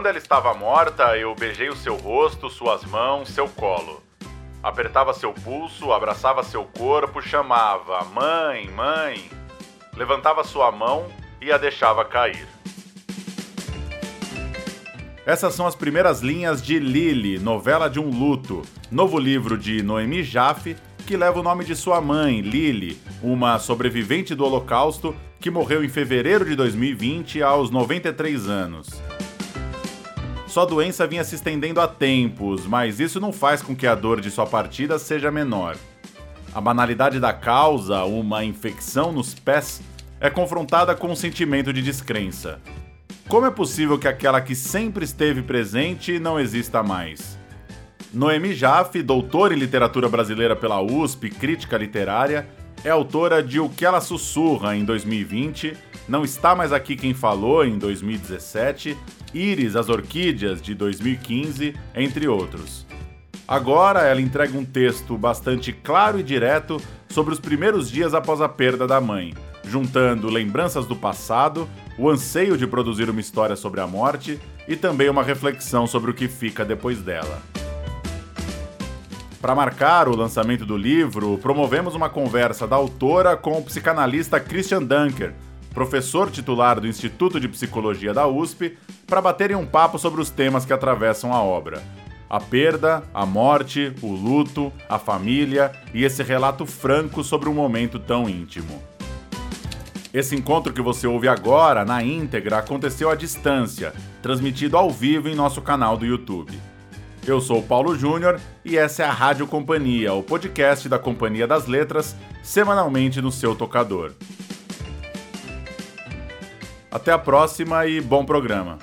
Quando ela estava morta, eu beijei o seu rosto, suas mãos, seu colo. Apertava seu pulso, abraçava seu corpo, chamava: Mãe, mãe. Levantava sua mão e a deixava cair. Essas são as primeiras linhas de Lily, novela de um luto, novo livro de Noemi Jaffe, que leva o nome de sua mãe, Lily, uma sobrevivente do Holocausto que morreu em fevereiro de 2020 aos 93 anos. Sua doença vinha se estendendo há tempos, mas isso não faz com que a dor de sua partida seja menor. A banalidade da causa, uma infecção nos pés, é confrontada com um sentimento de descrença. Como é possível que aquela que sempre esteve presente não exista mais? Noemi Jaffe, doutora em literatura brasileira pela USP, crítica literária, é autora de O que ela sussurra em 2020, Não está mais aqui quem falou em 2017, Íris as Orquídeas de 2015, entre outros. Agora ela entrega um texto bastante claro e direto sobre os primeiros dias após a perda da mãe, juntando lembranças do passado, o anseio de produzir uma história sobre a morte e também uma reflexão sobre o que fica depois dela. Para marcar o lançamento do livro, promovemos uma conversa da autora com o psicanalista Christian Dunker, professor titular do Instituto de Psicologia da USP, para baterem um papo sobre os temas que atravessam a obra. A perda, a morte, o luto, a família e esse relato franco sobre um momento tão íntimo. Esse encontro que você ouve agora, na íntegra, aconteceu à distância, transmitido ao vivo em nosso canal do YouTube. Eu sou o Paulo Júnior e essa é a Rádio Companhia, o podcast da Companhia das Letras, semanalmente no seu tocador. Até a próxima e bom programa.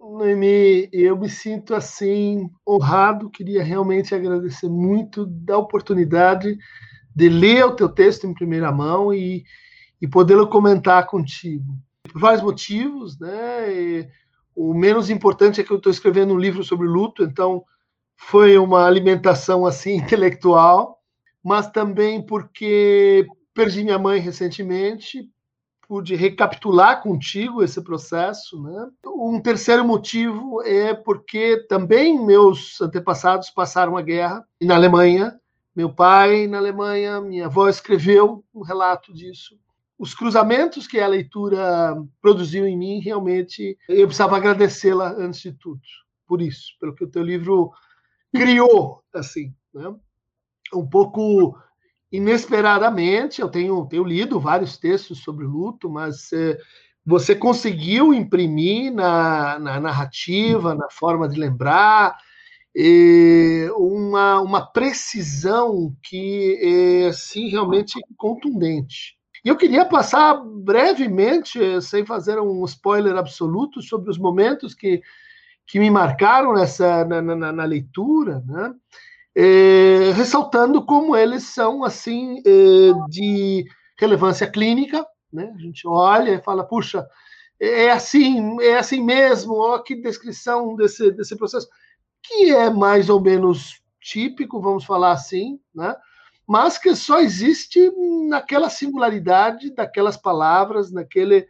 Noemi, eu me sinto assim honrado, queria realmente agradecer muito da oportunidade de ler o teu texto em primeira mão e, e podê-lo comentar contigo. Por vários motivos, né? E o menos importante é que eu estou escrevendo um livro sobre luto, então foi uma alimentação assim intelectual, mas também porque perdi minha mãe recentemente, pude recapitular contigo esse processo, né? Um terceiro motivo é porque também meus antepassados passaram a guerra na Alemanha meu pai na Alemanha, minha avó escreveu um relato disso. Os cruzamentos que a leitura produziu em mim, realmente, eu precisava agradecê-la antes de tudo, por isso, pelo que o teu livro criou, assim, né? um pouco inesperadamente. Eu tenho, tenho lido vários textos sobre luto, mas é, você conseguiu imprimir na, na narrativa, na forma de lembrar, uma, uma precisão que é assim, realmente contundente. E eu queria passar brevemente, sem fazer um spoiler absoluto, sobre os momentos que, que me marcaram nessa, na, na, na leitura, né? É, ressaltando como eles são assim é, de relevância clínica, né? A gente olha e fala, puxa, é assim, é assim mesmo, ó, que descrição desse, desse processo que é mais ou menos típico, vamos falar assim, né? mas que só existe naquela singularidade daquelas palavras, naquele,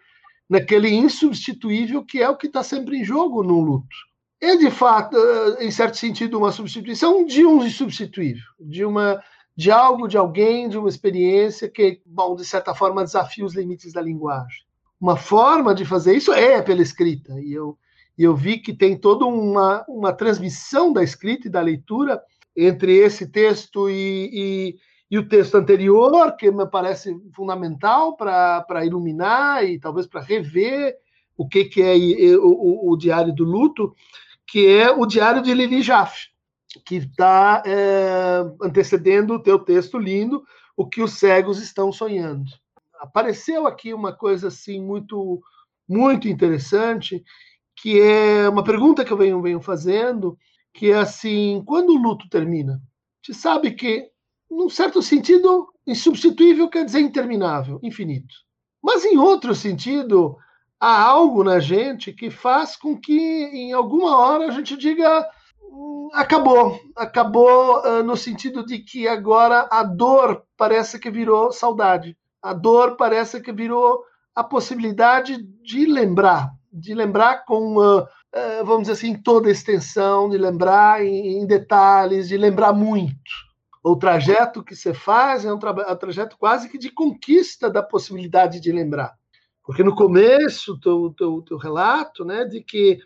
naquele insubstituível que é o que está sempre em jogo no luto. É, de fato, em certo sentido, uma substituição de um insubstituível, de, uma, de algo, de alguém, de uma experiência que, bom, de certa forma, desafia os limites da linguagem. Uma forma de fazer isso é pela escrita, e eu e eu vi que tem toda uma, uma transmissão da escrita e da leitura entre esse texto e, e, e o texto anterior, que me parece fundamental para iluminar e talvez para rever o que, que é o, o, o, Diário do Luto, que é o Diário de Lili Jaffe, que está é, antecedendo o teu texto lindo, O que os cegos estão sonhando. Apareceu aqui uma coisa assim muito muito interessante que é uma pergunta que eu venho, venho fazendo, que é assim, quando o luto termina? Você sabe que, num certo sentido, insubstituível quer dizer interminável, infinito. Mas, em outro sentido, há algo na gente que faz com que, em alguma hora, a gente diga acabou. Acabou uh, no sentido de que agora a dor parece que virou saudade. A dor parece que virou a possibilidade de lembrar, de lembrar com, uh, uh, vamos dizer assim, toda a extensão, de lembrar em, em, detalhes, de lembrar muito. O trajeto que você faz é um, tra é um trajeto quase que de conquista da possibilidade de lembrar. Porque no começo, teu, teu, teu relato, né, de que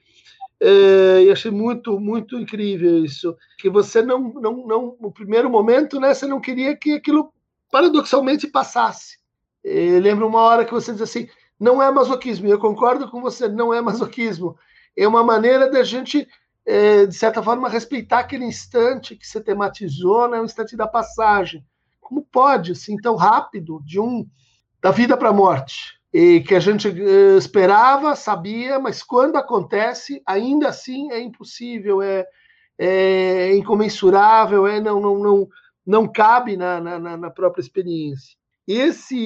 é, e achei muito, muito incrível isso. Que você não, não, não, no primeiro momento, né, você não queria que aquilo paradoxalmente passasse. É, lembro uma hora que você diz assim: não é masoquismo. Eu concordo com você, não é masoquismo. É uma maneira da gente, é, de certa forma, respeitar aquele instante que você tematizou, né, o instante da passagem. Como pode, assim, tão rápido, de um da vida para a morte? e que a gente eh, esperava, sabia, mas quando acontece, ainda assim é impossível, é, é incomensurável, é não não não não cabe na, na, na própria experiência. Esse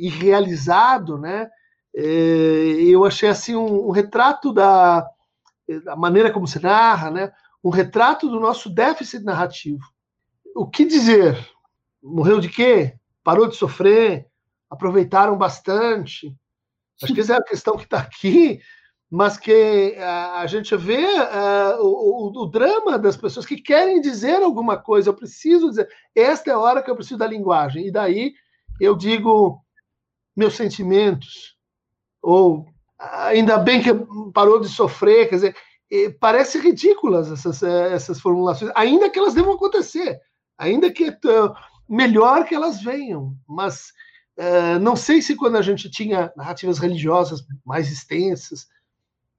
irrealizado, né? Eh, eu achei assim um, um retrato da, da maneira como se narra, né? Um retrato do nosso déficit narrativo. O que dizer? Morreu de quê? Parou de sofrer? aproveitaram bastante. Acho que essa é a questão que está aqui, mas que a, a gente vê uh, o, o, drama das pessoas que querem dizer alguma coisa. Eu preciso dizer, esta é a hora que eu preciso da linguagem. E daí eu digo meus sentimentos, ou ainda bem que parou de sofrer, quer dizer, parece ridículas essas, essas formulações, ainda que elas devam acontecer, ainda que melhor que elas venham, mas Uh, não sei se quando a gente tinha narrativas religiosas mais extensas,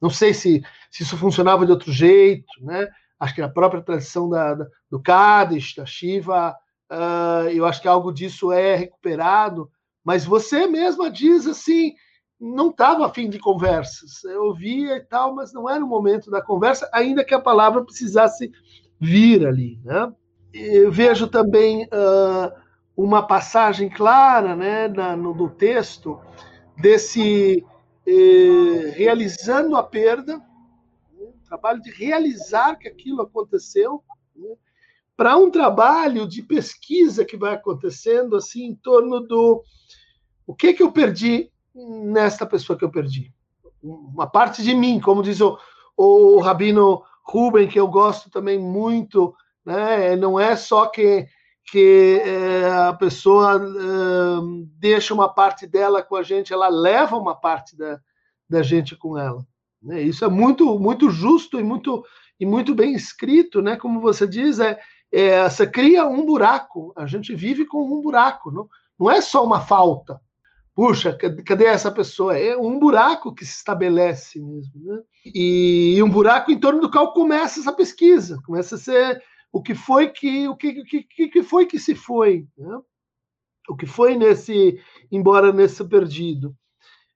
não sei se, se isso funcionava de outro jeito, né? Acho que a própria tradição da, da, do Kadish, da Shiva, uh, eu acho que algo disso é recuperado, mas você mesma diz assim, não estava afim de conversas. Eu ouvia e tal, mas não era o momento da conversa, ainda que a palavra precisasse vir ali, né? Eu vejo também uh, uma passagem clara né, na, no, no texto desse eh, realizando a perda, né, trabalho de realizar que aquilo aconteceu, né, para um trabalho de pesquisa que vai acontecendo assim em torno do o que que eu perdi nesta pessoa que eu perdi, uma parte de mim, como diz o, o rabino Ruben, que eu gosto também muito, né? Não é só que que é, a pessoa é, deixa uma parte dela com a gente, ela leva uma parte da, da gente com ela. Né? Isso é muito muito justo e muito e muito bem escrito, né? Como você diz, é, é você cria um buraco. A gente vive com um buraco, não, não é só uma falta. Puxa, cadê essa pessoa? É um buraco que se estabelece mesmo, né? E um buraco em torno do qual começa essa pesquisa, começa a ser o que foi que o que, que, que foi que se foi, né? o que foi nesse embora nesse perdido.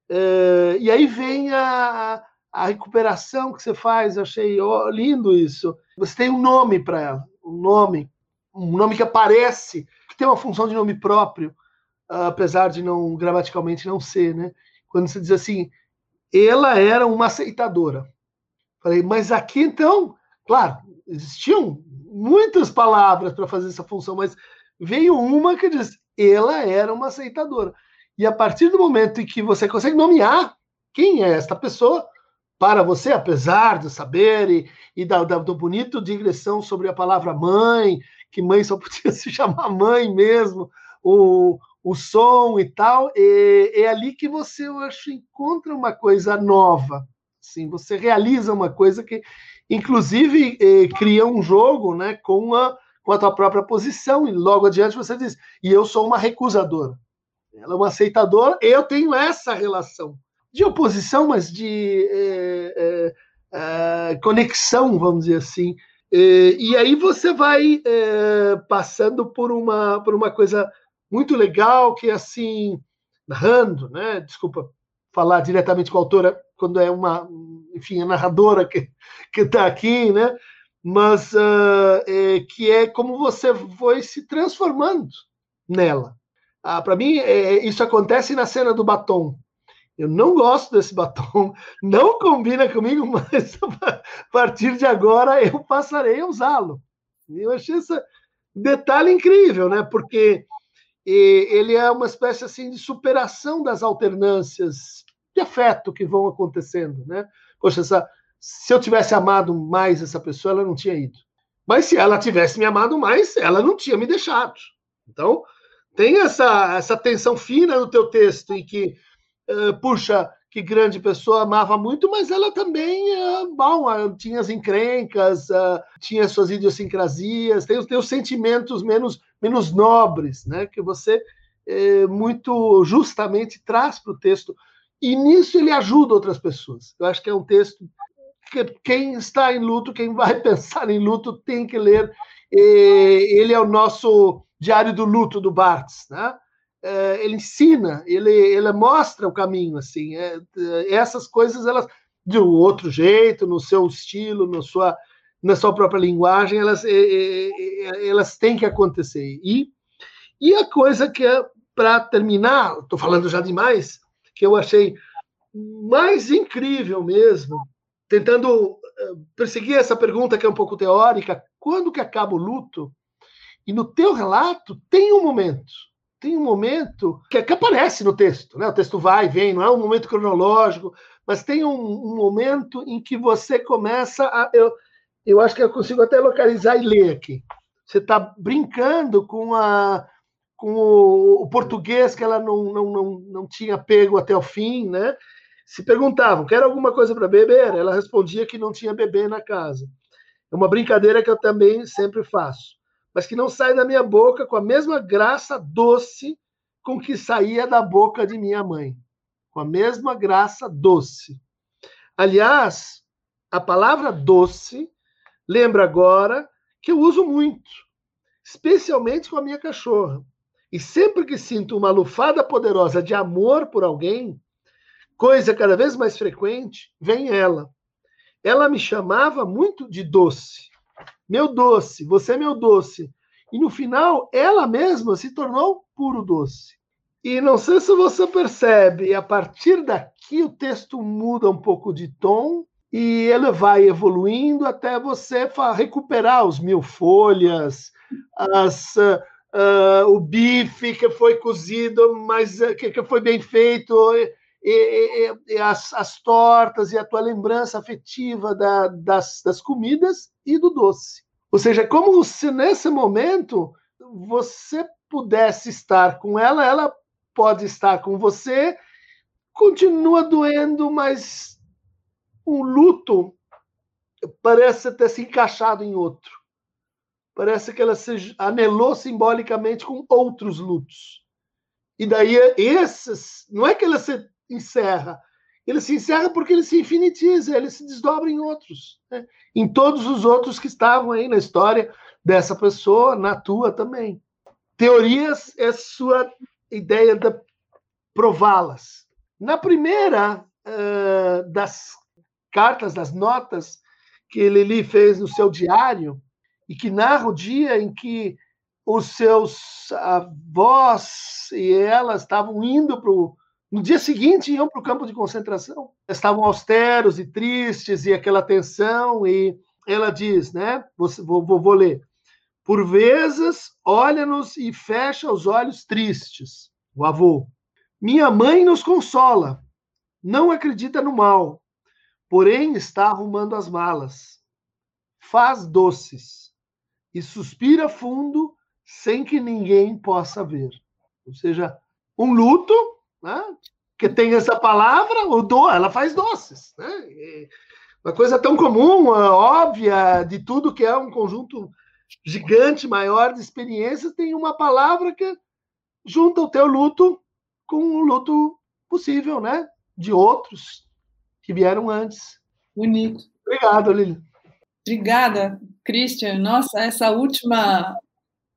É, e aí vem a, a recuperação que você faz, achei lindo isso. Você tem um nome para ela, um nome, um nome que aparece, que tem uma função de nome próprio, apesar de não gramaticalmente não ser, né? Quando você diz assim, ela era uma aceitadora. Falei, mas aqui então, claro, existiam muitas palavras para fazer essa função, mas veio uma que diz: ela era uma aceitadora. E a partir do momento em que você consegue nomear quem é esta pessoa, para você, apesar de saber e, e da, da, do bonito digressão sobre a palavra mãe, que mãe só podia se chamar mãe mesmo, o, o som e tal, é, é ali que você, eu acho, encontra uma coisa nova. Assim, você realiza uma coisa que Inclusive, eh, cria um jogo né, com, a, com a tua própria posição, e logo adiante você diz, e eu sou uma recusadora. Ela é uma aceitadora, eu tenho essa relação de oposição, mas de eh, eh, conexão, vamos dizer assim. e aí você vai passando por uma, por uma coisa muito legal, que é assim, narrando, né? Desculpa falar diretamente com a autora quando é uma, enfim, a narradora que está aqui, né? Mas uh, é, que é como você foi se transformando nela. Ah, Para mim, é, isso acontece na cena do batom. Eu não gosto desse batom, não combina comigo, mas a partir de agora eu passarei a usá-lo. Eu achei esse detalhe incrível, né? Porque ele é uma espécie assim de superação das alternâncias de afeto que vão acontecendo, né? Poxa, essa, se eu tivesse amado mais essa pessoa, ela não tinha ido. Mas se ela tivesse me amado mais, ela não tinha me deixado. Então, tem essa, essa tensão fina no teu texto em que, uh, puxa, que grande pessoa amava muito, mas ela também, uh, bom, uh, tinha as encrencas, tinha suas idiosincrasias, tem, os sentimentos menos, menos nobres, né, que você muito justamente traz para o texto. E nisso ele ajuda outras pessoas. Eu acho que é um texto que quem está em luto, quem vai pensar em luto, tem que ler. Ele é o nosso Diário do Luto do Barthes, né? É, ele ensina, ele, ele mostra o caminho, assim. É, essas coisas, elas, de um outro jeito, no seu estilo, no sua, na sua própria linguagem, elas, elas têm que acontecer. E, e a coisa que é, para terminar, estou falando já demais, que eu achei mais incrível mesmo, tentando eh, perseguir essa pergunta que é um pouco teórica, quando que acaba o luto? E no teu relato tem um momento, tem um momento que, que aparece no texto, né? O texto vai e vem, não é um momento cronológico, mas tem um, um momento em que você começa a. Eu, eu acho que eu consigo até localizar e ler aqui. Você está brincando com a com o, o, português que ela não, não, não, não tinha pego até o fim, né? Se perguntavam, quer alguma coisa para beber? Ela respondia que não tinha bebê na casa. É uma brincadeira que eu também sempre faço mas que não sai da minha boca com a mesma graça doce com que saía da boca de minha mãe. Com a mesma graça doce. Aliás, a palavra doce lembra agora que eu uso muito, especialmente com a minha cachorra. E sempre que sinto uma lufada poderosa de amor por alguém, coisa cada vez mais frequente, vem ela. Ela me chamava muito de doce meu doce, você é meu doce. E no final, ela mesma se tornou puro doce. E não sei se você percebe, a partir daqui o texto muda um pouco de tom e ele vai evoluindo até você recuperar os mil folhas, as, uh, o bife que foi cozido, mas uh, que, que, foi bem feito, e, e, e as, as, tortas e a tua lembrança afetiva da, das, das comidas e do doce. Ou seja, como se nesse momento você pudesse estar com ela, ela pode estar com você, continua doendo, mas o luto parece ter se encaixado em outro. Parece que ela se anelou simbolicamente com outros lutos. E daí esses, não é que ela se encerra, ele se encerra porque ele se infinitiza, ele se desdobra em outros, né? em todos os outros que estavam aí na história dessa pessoa, na tua também. Teorias é sua ideia de prová-las. Na primeira uh, das cartas, das notas que Lili fez no seu diário, e que narra o dia em que os seus avós e ela estavam indo para o no dia seguinte, iam para o campo de concentração. Estavam austeros e tristes, e aquela tensão, e ela diz, né? Vou, vou, vou ler. Por vezes, olha-nos e fecha os olhos tristes. O avô. Minha mãe nos consola. Não acredita no mal, porém está arrumando as malas. Faz doces e suspira fundo sem que ninguém possa ver. Ou seja, um luto né? que tem essa palavra, o do, ela faz doces. Né? uma coisa tão comum, óbvia, de tudo que é um conjunto gigante, maior de experiências, tem uma palavra que junta o teu luto com o luto possível, né? De outros que vieram antes. Bonito. Obrigado, Lili. Obrigada, Christian. Nossa, essa última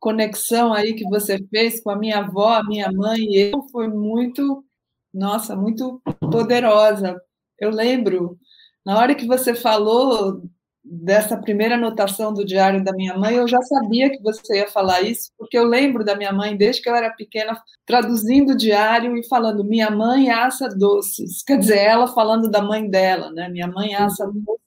conexão aí que você fez com a minha avó, a minha mãe e eu foi muito, nossa, muito poderosa. Eu lembro, na hora que você falou dessa primeira anotação do diário da minha mãe, eu já sabia que você ia falar isso, porque eu lembro da minha mãe, desde que eu era pequena, traduzindo o diário e falando: minha mãe assa doces. Quer dizer, ela falando da mãe dela, né? Minha mãe assa doces.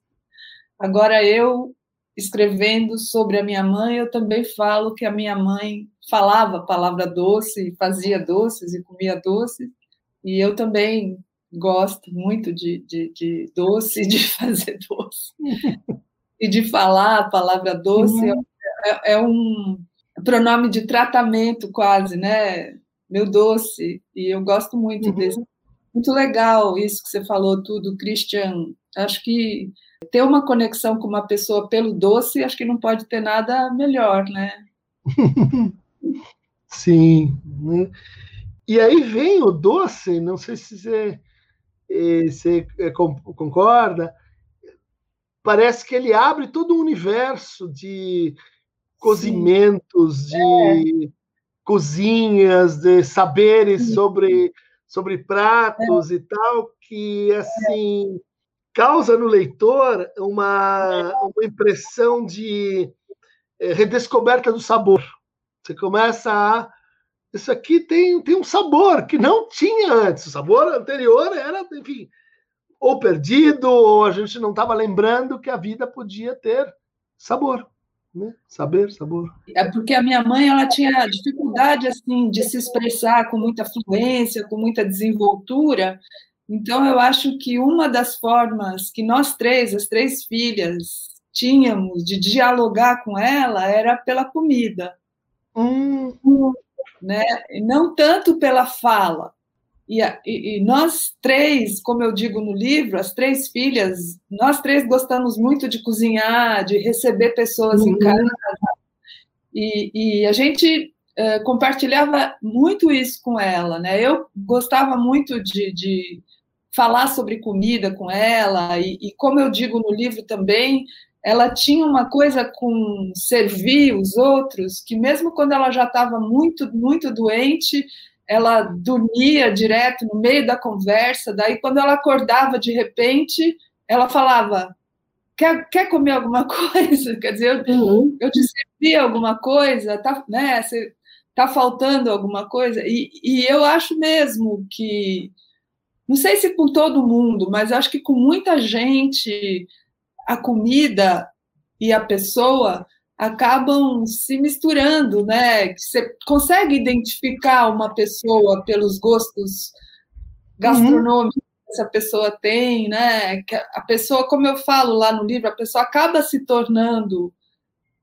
Agora eu escrevendo sobre a minha mãe, eu também falo que a minha mãe falava a palavra doce, fazia doces e comia doces, e eu também gosto muito de, de, de doce, de fazer doce e de falar a palavra doce. Uhum. É, é, um pronome de tratamento quase, né? Meu doce, e eu gosto muito uhum. desse. Muito legal isso que você falou tudo, Christian. Acho que ter uma conexão com uma pessoa pelo doce, acho que não pode ter nada melhor, né? Sim. Né? E aí vem o doce, não sei se você, eh, você eh, concorda, parece que ele abre todo um universo de cozimentos, Sim. de é. cozinhas, de saberes Sim. sobre, sobre pratos é. e tal, que assim causa no leitor uma, uma impressão de é, redescoberta do sabor. Você começa a. Isso aqui tem, tem um sabor que não tinha antes. O sabor anterior era, enfim, ou perdido, ou a gente não estava lembrando que a vida podia ter sabor. Né? Saber, sabor. É porque a minha mãe ela tinha dificuldade assim de se expressar com muita fluência, com muita desenvoltura, então, eu acho que uma das formas que nós três, as três filhas, tínhamos de dialogar com ela era pela comida. Hum. Né? Não tanto pela fala. E, e, e, nós três, como eu digo no livro, as três filhas, nós três gostamos muito de cozinhar, de receber pessoas uhum. em casa. E, e a gente uh, compartilhava muito isso com ela. Né? Eu gostava muito de, de falar sobre comida com ela, e, e, como eu digo no livro também, ela tinha uma coisa com servir os outros, que mesmo quando ela já estava muito, muito doente, ela dormia direto no meio da conversa, daí quando ela acordava de repente, ela falava, quer, quer comer alguma coisa? Quer dizer, eu, uhum. eu te servi alguma coisa, tá, né, você, tá faltando alguma coisa? E, e eu acho mesmo que não sei se com todo mundo, mas acho que com muita gente, a comida e a pessoa acabam se misturando, né? Você consegue identificar uma pessoa pelos gostos gastronômicos uhum. que essa pessoa tem, né? Que a pessoa, como eu falo lá no livro, a pessoa acaba se tornando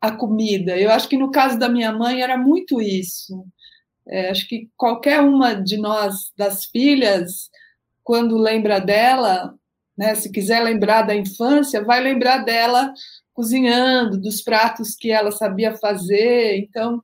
a comida. Eu acho que no caso da minha mãe era muito isso. É, acho que qualquer uma de nós, das filhas, quando lembra dela, né, se quiser lembrar da infância, vai lembrar dela cozinhando, dos pratos que ela sabia fazer. Então,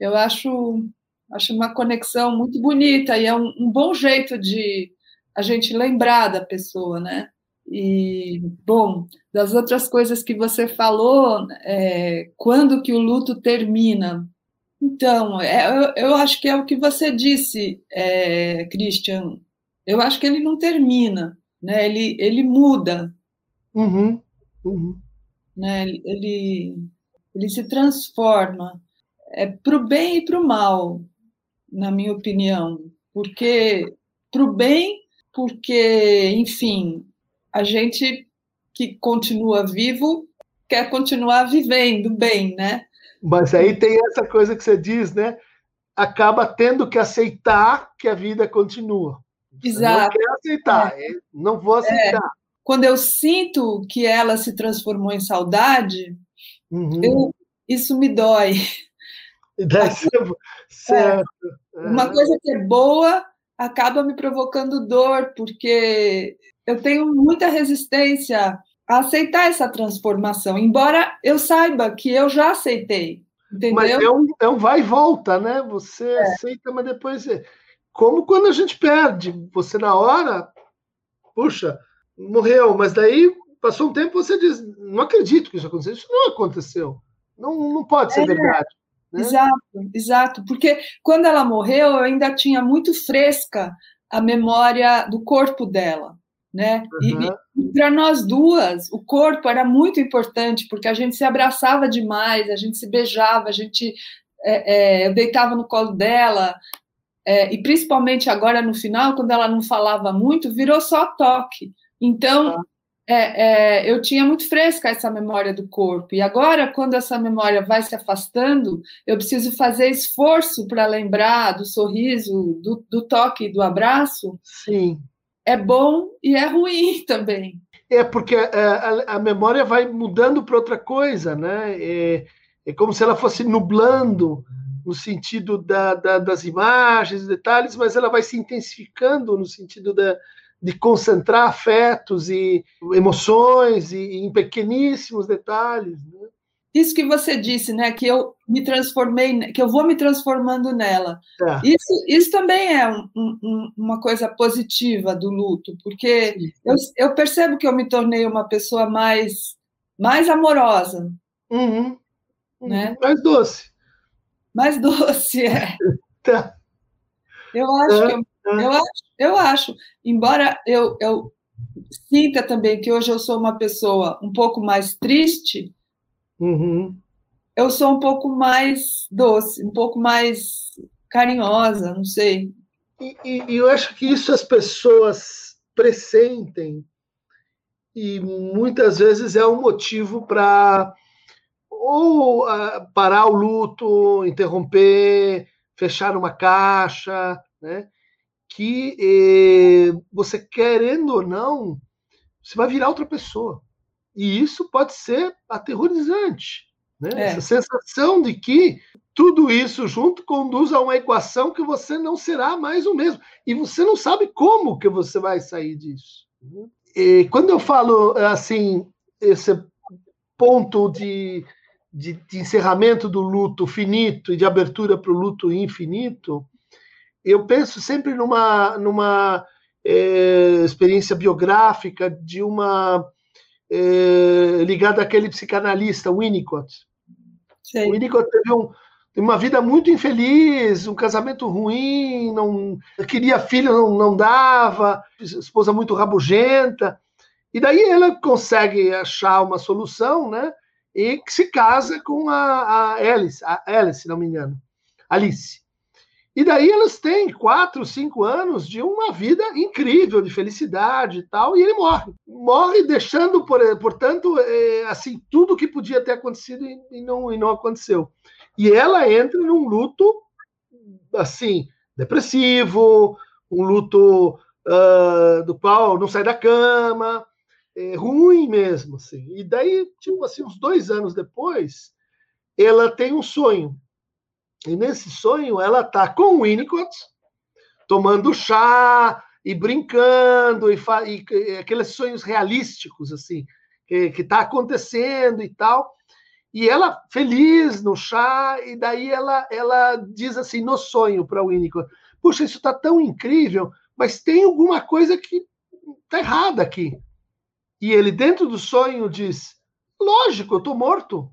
eu acho, acho uma conexão muito bonita e é um, um bom jeito de a gente lembrar da pessoa, né? E, bom, das outras coisas que você falou, é, quando que o luto termina? Então, é, eu, eu, acho que é o que você disse, é, Christian eu acho que ele não termina, né? Ele, ele muda. Uhum, uhum. Né? Ele, ele se transforma é para o bem e para o mal, na minha opinião. Porque para o bem, porque, enfim, a gente que continua vivo quer continuar vivendo bem, né? Mas aí tem essa coisa que você diz, né? Acaba tendo que aceitar que a vida continua. Exato. Não quero aceitar, é. não vou aceitar. É. Quando eu sinto que ela se transformou em saudade, uhum. eu, isso me dói. certo. É. Uma coisa que é boa acaba me provocando dor, porque eu tenho muita resistência a aceitar essa transformação, embora eu saiba que eu já aceitei. Entendeu? Mas é um, é um vai e volta, né? Você é. aceita, mas depois como quando a gente perde. Você, na hora, puxa, morreu, mas daí passou um tempo você diz: não acredito que isso aconteceu. Isso não aconteceu. Não, não pode ser é, verdade. Né? Exato, exato. Porque quando ela morreu, eu ainda tinha muito fresca a memória do corpo dela. né? Uhum. E, e para nós duas, o corpo era muito importante, porque a gente se abraçava demais, a gente se beijava, a gente é, é, eu deitava no colo dela, é, e principalmente agora no final, quando ela não falava muito, virou só toque. Então, ah. é, é, eu tinha muito fresca essa memória do corpo. E agora, quando essa memória vai se afastando, eu preciso fazer esforço para lembrar do sorriso, do, do toque, do abraço. Sim. É bom e é ruim também. É porque a, é, a, a memória vai mudando para outra coisa, né? É, é como se ela fosse nublando no sentido da, da, das imagens, detalhes, mas ela vai se intensificando no sentido da, de concentrar afetos e emoções e, e em pequeníssimos detalhes. Né? Isso que você disse, né? Que eu me transformei, que eu vou me transformando nela. É. Isso, isso também é um, um, uma coisa positiva do luto, porque eu, eu, percebo que eu me tornei uma pessoa mais, mais amorosa. Uhum. Né? Mais doce. Mais doce, é. Tá. Eu acho que eu, é. eu, acho, eu acho, embora eu, eu sinta também que hoje eu sou uma pessoa um pouco mais triste, uhum. eu sou um pouco mais doce, um pouco mais carinhosa, não sei. E, e, e eu acho que isso as pessoas pressentem e muitas vezes é um motivo para ou uh, parar o luto, interromper, fechar uma caixa, né? que eh, você querendo ou não, você vai virar outra pessoa. E isso pode ser aterrorizante. Né? É. Essa sensação de que tudo isso junto conduz a uma equação que você não será mais o mesmo. E você não sabe como que você vai sair disso. Né? E quando eu falo assim, esse ponto de de, de encerramento do luto finito e de abertura para o luto infinito, eu penso sempre numa, numa é, experiência biográfica de uma é, ligada àquele psicanalista Winnicott. Sim. Winnicott teve um, uma vida muito infeliz, um casamento ruim, não queria filho, não, não dava, esposa muito rabugenta. E daí ela consegue achar uma solução, né? E que se casa com a, a Alice, a Alice, se não me engano, Alice. E daí elas têm quatro, cinco anos de uma vida incrível, de felicidade e tal, e ele morre. Morre deixando, portanto, é, assim, tudo que podia ter acontecido e não, e não aconteceu. E ela entra num luto, assim, depressivo, um luto uh, do qual não sai da cama, é, ruim mesmo, assim. E daí, tipo assim, uns dois anos depois, ela tem um sonho. E nesse sonho, ela tá com o Winnicott, tomando chá e brincando, e, e aqueles sonhos realísticos, assim, que, que tá acontecendo e tal. E ela feliz no chá, e daí ela, ela diz assim, no sonho para o Winnicott, puxa, isso está tão incrível, mas tem alguma coisa que tá errada aqui. E ele, dentro do sonho, diz: Lógico, eu estou morto.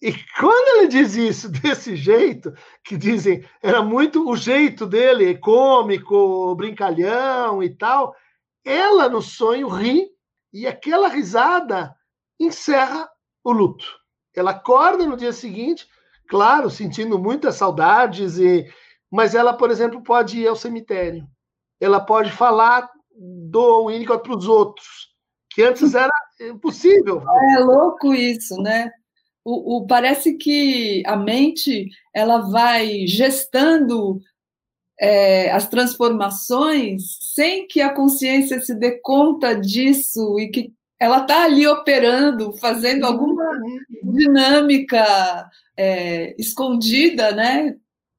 E quando ele diz isso desse jeito, que dizem era muito o jeito dele, cômico, brincalhão e tal, ela no sonho ri e aquela risada encerra o luto. Ela acorda no dia seguinte, claro, sentindo muitas saudades, e mas ela, por exemplo, pode ir ao cemitério. Ela pode falar do Winnicott para os outros que antes era impossível. É louco isso, né? O, o, parece que a mente ela vai gestando é, as transformações sem que a consciência se dê conta disso e que ela está ali operando, fazendo alguma dinâmica é, escondida, né?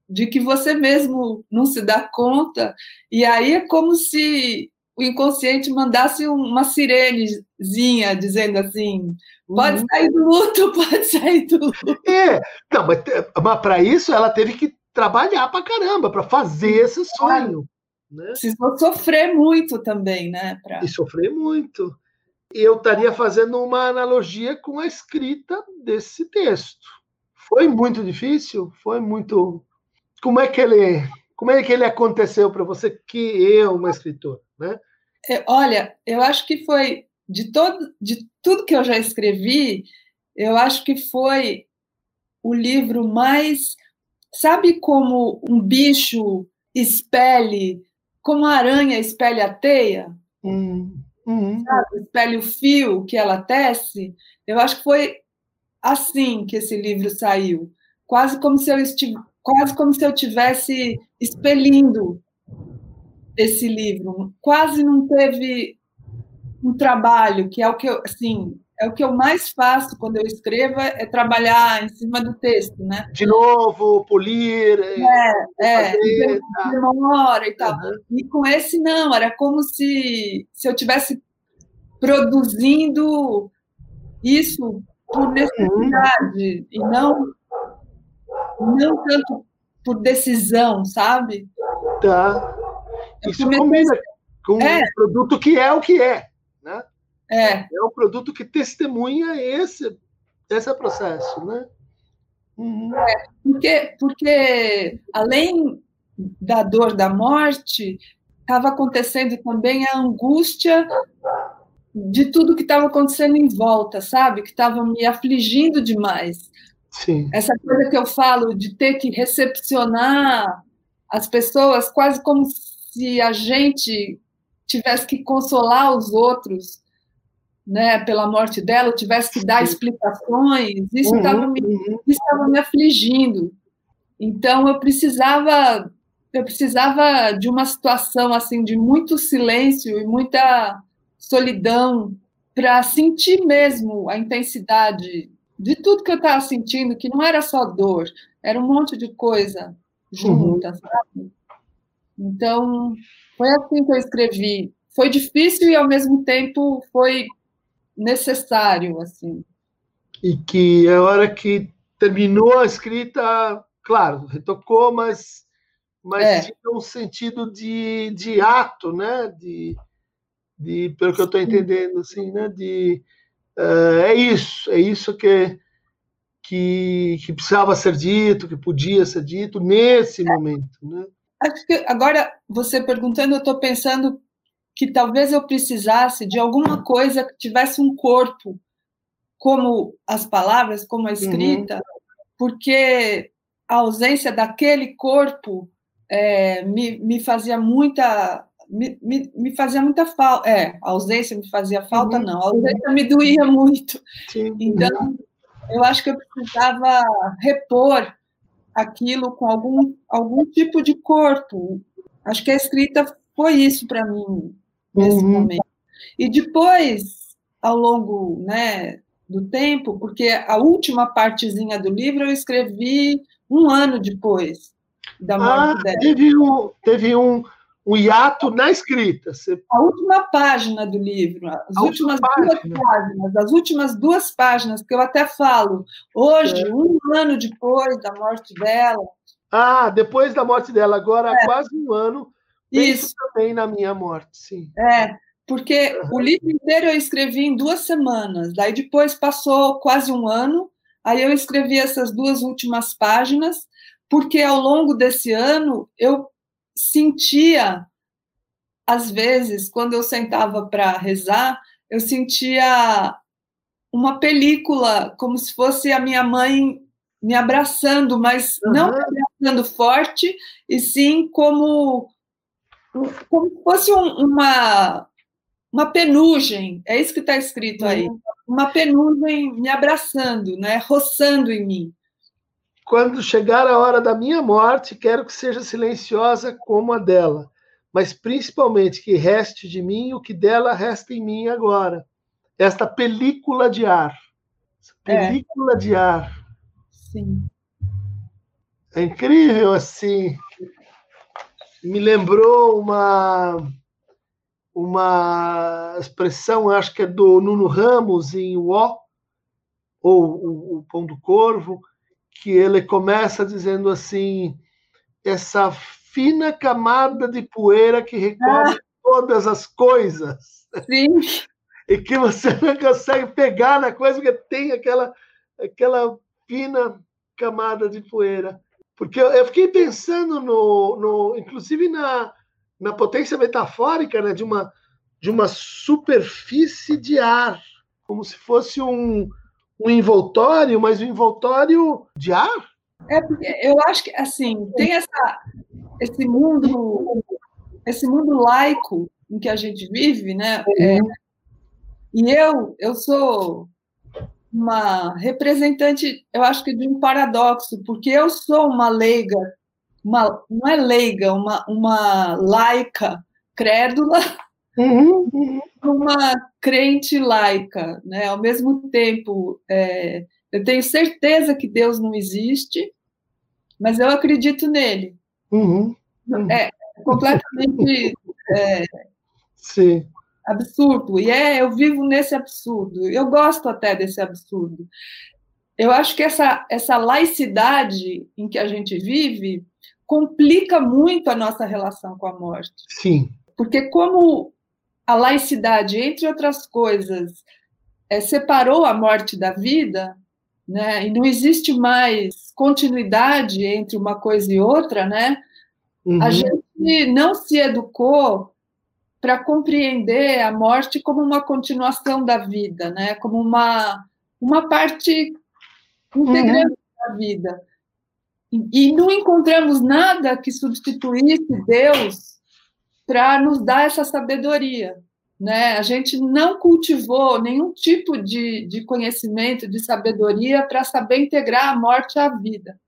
De que você mesmo não se dá conta. E aí é como se o inconsciente mandasse uma sirenezinha dizendo assim: pode uhum. sair do luto, pode sair do luto. É, não, mas, mas para isso ela teve que trabalhar para caramba, para fazer esse sonho. Né? Precisou sofrer muito também, né? Pra... E sofrer muito. Eu estaria fazendo uma analogia com a escrita desse texto. Foi muito difícil, foi muito. Como é que ele, como é que ele aconteceu para você que eu, uma escritora, né? É, olha, eu acho que foi de todo, de tudo que eu já escrevi, eu acho que foi o livro mais, sabe como um bicho espelhe, como a aranha espelha a teia, hum, hum. Sabe, espelhe o fio que ela tece. Eu acho que foi assim que esse livro saiu, quase como se eu estivesse, quase como se eu tivesse expelindo esse livro. Quase não teve um trabalho que é o que eu, assim, é o que eu mais faço quando eu escrevo é trabalhar em cima do texto, né? De novo, polir, é, é, fazer, tá. demora e tal. Uhum. E com esse não, era como se se eu tivesse produzindo isso por necessidade uhum. e não não tanto por decisão, sabe? Tá. Isso combina com é. um produto que é o que é, né? É. É um produto que testemunha esse, esse processo, né? Uhum. É, porque, porque, além da dor da morte, estava acontecendo também a angústia de tudo que estava acontecendo em volta, sabe? Que estava me afligindo demais. Sim. Essa coisa que eu falo de ter que recepcionar as pessoas quase como se a gente tivesse que consolar os outros, né, pela morte dela, tivesse que dar explicações, isso estava uhum, me, uhum. me afligindo. Então eu precisava eu precisava de uma situação assim de muito silêncio e muita solidão para sentir mesmo a intensidade de tudo que eu estava sentindo, que não era só dor, era um monte de coisa junta, uhum. sabe? Então, foi assim que eu escrevi. Foi difícil e, ao mesmo tempo, foi necessário, assim. E que a hora que terminou a escrita, claro, retocou, mas, mas é. tinha um sentido de, de ato, né? De, de, pelo que eu estou entendendo, assim, né? De, uh, é isso, é isso que, que, que precisava ser dito, que podia ser dito nesse é. momento, né? Acho que agora, você perguntando, eu estou pensando que talvez eu precisasse de alguma coisa que tivesse um corpo, como as palavras, como a escrita, uhum. porque a ausência daquele corpo é, me, me fazia muita me, me, me fazia muita falta. É, a ausência me fazia falta, uhum. não. A ausência me doía muito. Sim. Então, eu acho que eu precisava repor aquilo com algum, algum tipo de corpo. Acho que a escrita foi isso para mim nesse uhum. momento. E depois, ao longo né, do tempo, porque a última partezinha do livro eu escrevi um ano depois da morte ah, dela. Teve um, teve um, um hiato na escrita. Você... A última página do livro, as a últimas duas páginas, as últimas duas páginas, que eu até falo, hoje, é. um ano depois da morte dela. Ah, depois da morte dela, agora é. quase um ano, isso também na minha morte, sim. É, porque uhum. o livro inteiro eu escrevi em duas semanas, daí depois passou quase um ano, aí eu escrevi essas duas últimas páginas, porque ao longo desse ano eu sentia, às vezes, quando eu sentava para rezar, eu sentia uma película, como se fosse a minha mãe me abraçando, mas uhum. não me abraçando forte, e sim como, como se fosse um, uma, uma penugem, é isso que está escrito aí, uhum. uma penugem me abraçando, né, roçando em mim. Quando chegar a hora da minha morte, quero que seja silenciosa como a dela, mas principalmente que reste de mim o que dela resta em mim agora. Esta película de ar. É. película é. de ar. Sim. É incrível, assim. Me lembrou uma uma expressão, acho que é do Nuno Ramos em O, ou o, o Pão do Corvo, que ele começa dizendo assim: essa fina camada de poeira que recobre ah. todas as coisas. Sim. E que você não consegue pegar na coisa que tem aquela, aquela fina camada de poeira. Porque eu, eu fiquei pensando no, no inclusive na, na potência metafórica né, de uma de uma superfície de ar, como se fosse um, um envoltório, mas um envoltório de ar? É porque eu acho que assim tem essa, esse mundo, esse mundo laico em que a gente vive, né? É, e eu, eu sou uma representante, eu acho que de um paradoxo, porque eu sou uma leiga, uma, não é leiga, uma, uma laica crédula, uhum, uhum. uma crente laica, né? Ao mesmo tempo, é, eu tenho certeza que Deus não existe, mas eu acredito nele. Uhum, uhum. É completamente é, Sim absurdo. E é, eu vivo nesse absurdo. Eu gosto até desse absurdo. Eu acho que essa, essa laicidade em que a gente vive complica muito a nossa relação com a morte. Sim. Porque como a laicidade, entre outras coisas, é, separou a morte da vida, né, e não existe mais continuidade entre uma coisa e outra, né? Uhum. A gente não se educou para compreender a morte como uma continuação da vida, né? Como uma uma parte integrante uhum. da vida. E, e não encontramos nada que substituísse Deus para nos dar essa sabedoria. Né? A gente não cultivou nenhum tipo de, de conhecimento, de sabedoria para saber integrar a morte à vida.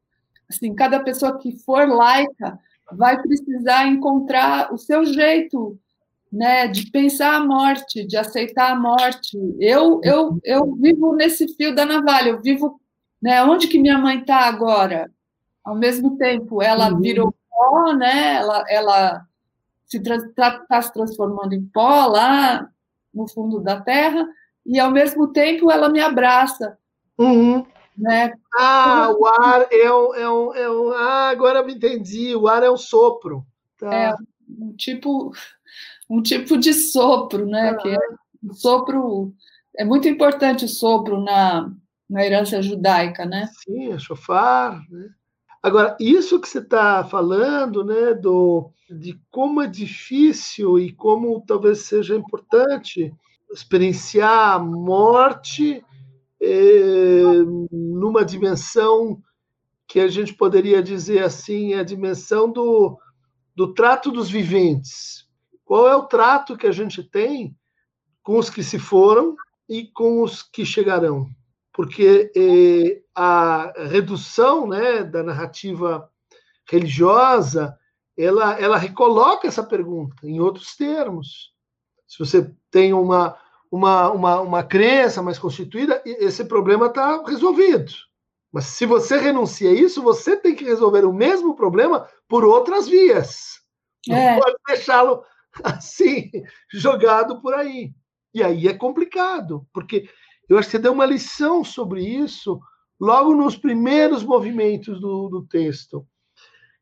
Assim, cada pessoa que for laica vai precisar encontrar o seu jeito né, de pensar a morte, de aceitar a morte. Eu, eu, eu vivo nesse fio da navalha, eu vivo, né, onde que minha mãe está agora? Ao mesmo tempo, ela uhum. virou pó, né, ela, ela se está tá se transformando em pó lá no fundo da terra, e ao mesmo tempo ela me abraça. Uhum. Né? Ah, o ar é um, é um, é um. Ah, agora me entendi. O ar é um sopro. Tá. É um tipo um tipo de sopro, né? Que é o sopro é muito importante o sopro na, na herança judaica, né? Sim, é chofar. Né? Agora, isso que você está falando, né, do, de como é difícil e como talvez seja importante experienciar a morte é, numa dimensão que a gente poderia dizer assim, a dimensão do, do trato dos viventes. Qual é o trato que a gente tem com os que se foram e com os que chegarão? Porque eh, a redução né, da narrativa religiosa ela, ela recoloca essa pergunta em outros termos. Se você tem uma, uma, uma, uma crença mais constituída, esse problema está resolvido. Mas se você renuncia a isso, você tem que resolver o mesmo problema por outras vias. É. Não pode deixá-lo assim, jogado por aí. E aí é complicado, porque eu acho que você deu uma lição sobre isso logo nos primeiros movimentos do, do texto.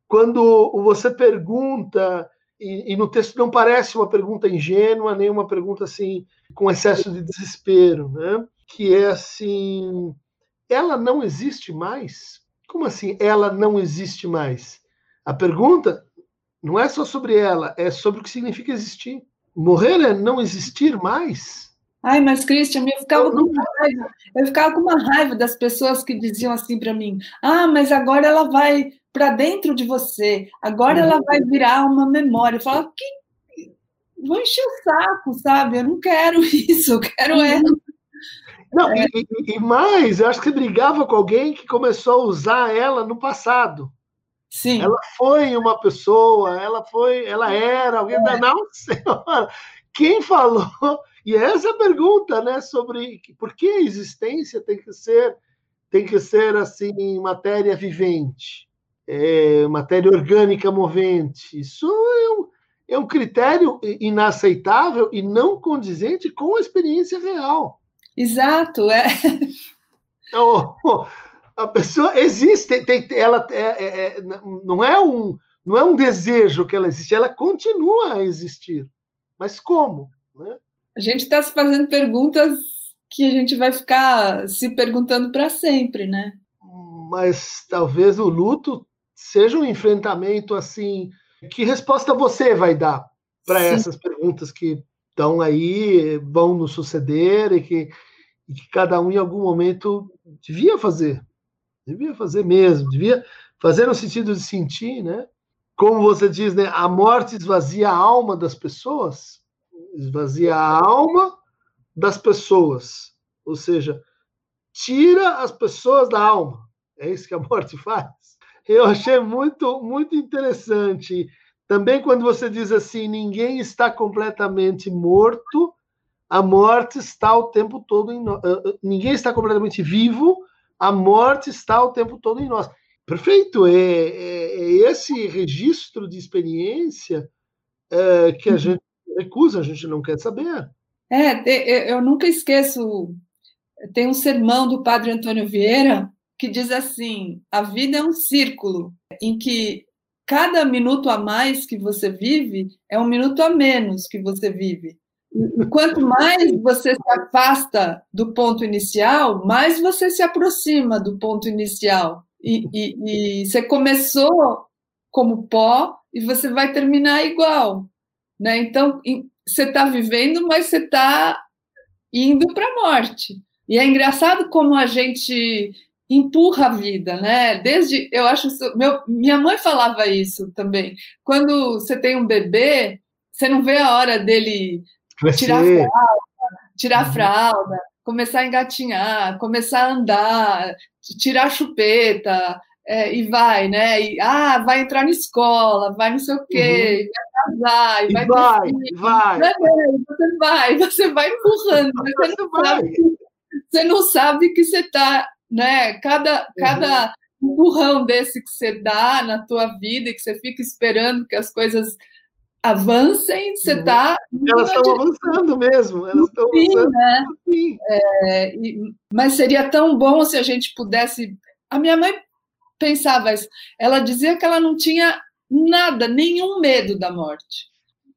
Quando você pergunta, e, e, no texto não parece uma pergunta ingênua, nem uma pergunta assim com excesso de desespero, né? que é assim: ela não existe mais? Como assim ela não existe mais? A pergunta não é só sobre ela, é sobre o que significa existir. Morrer é não existir mais. Ai, mas Christian, eu ficava com uma raiva. Eu ficava com uma raiva das pessoas que diziam assim para mim: "Ah, mas agora ela vai para dentro de você. Agora ela vai virar uma memória". Eu falava: "Que vou encher o saco, sabe? Eu não quero isso, eu quero uhum. ela". Não, é. e, e mais, eu acho que brigava com alguém que começou a usar ela no passado. Sim. Ela foi uma pessoa, ela foi, ela era alguém da é. não senhora. Quem falou? E é essa pergunta, né, sobre por que a existência tem que ser tem que ser assim matéria vivente, é, matéria orgânica movente. Isso é um, é um critério inaceitável e não condizente com a experiência real. Exato, é. Oh, a pessoa existe, tem, ela é, é, é, não é um não é um desejo que ela existe, ela continua a existir. Mas como? Né? A gente está se fazendo perguntas que a gente vai ficar se perguntando para sempre, né? Mas talvez o luto seja um enfrentamento assim. Que resposta você vai dar para essas perguntas que estão aí, vão nos suceder e que, e que cada um em algum momento devia fazer, devia fazer mesmo, devia fazer no sentido de sentir, né? Como você diz, né? A morte esvazia a alma das pessoas, esvazia a alma das pessoas, ou seja, tira as pessoas da alma. É isso que a morte faz. Eu achei muito, muito interessante. Também quando você diz assim, ninguém está completamente morto, a morte está o tempo todo em nós. Ninguém está completamente vivo, a morte está o tempo todo em nós. Perfeito, é, é, é esse registro de experiência é, que a uhum. gente recusa, a gente não quer saber. É, eu nunca esqueço, tem um sermão do padre Antônio Vieira que diz assim: a vida é um círculo em que cada minuto a mais que você vive é um minuto a menos que você vive. E quanto mais você se afasta do ponto inicial, mais você se aproxima do ponto inicial. E, e, e você começou como pó e você vai terminar igual. Né? Então, você está vivendo, mas você está indo para a morte. E é engraçado como a gente empurra a vida, né? Desde eu acho meu, minha mãe falava isso também. Quando você tem um bebê, você não vê a hora dele Crescer. tirar a fralda, tirar a uhum. fralda, começar a engatinhar, começar a andar, tirar a chupeta, é, e vai, né? E, ah, vai entrar na escola, vai não sei o quê, uhum. vai casar, e vai, vai, vai. Você vai, você vai empurrando, você, você não vai. sabe, você não sabe que você está né? Cada, uhum. cada empurrão desse que você dá na tua vida e que você fica esperando que as coisas avancem, você está. Uhum. Elas estão avançando mesmo, elas estão avançando. Né? É, e, mas seria tão bom se a gente pudesse. A minha mãe pensava isso, ela dizia que ela não tinha nada, nenhum medo da morte.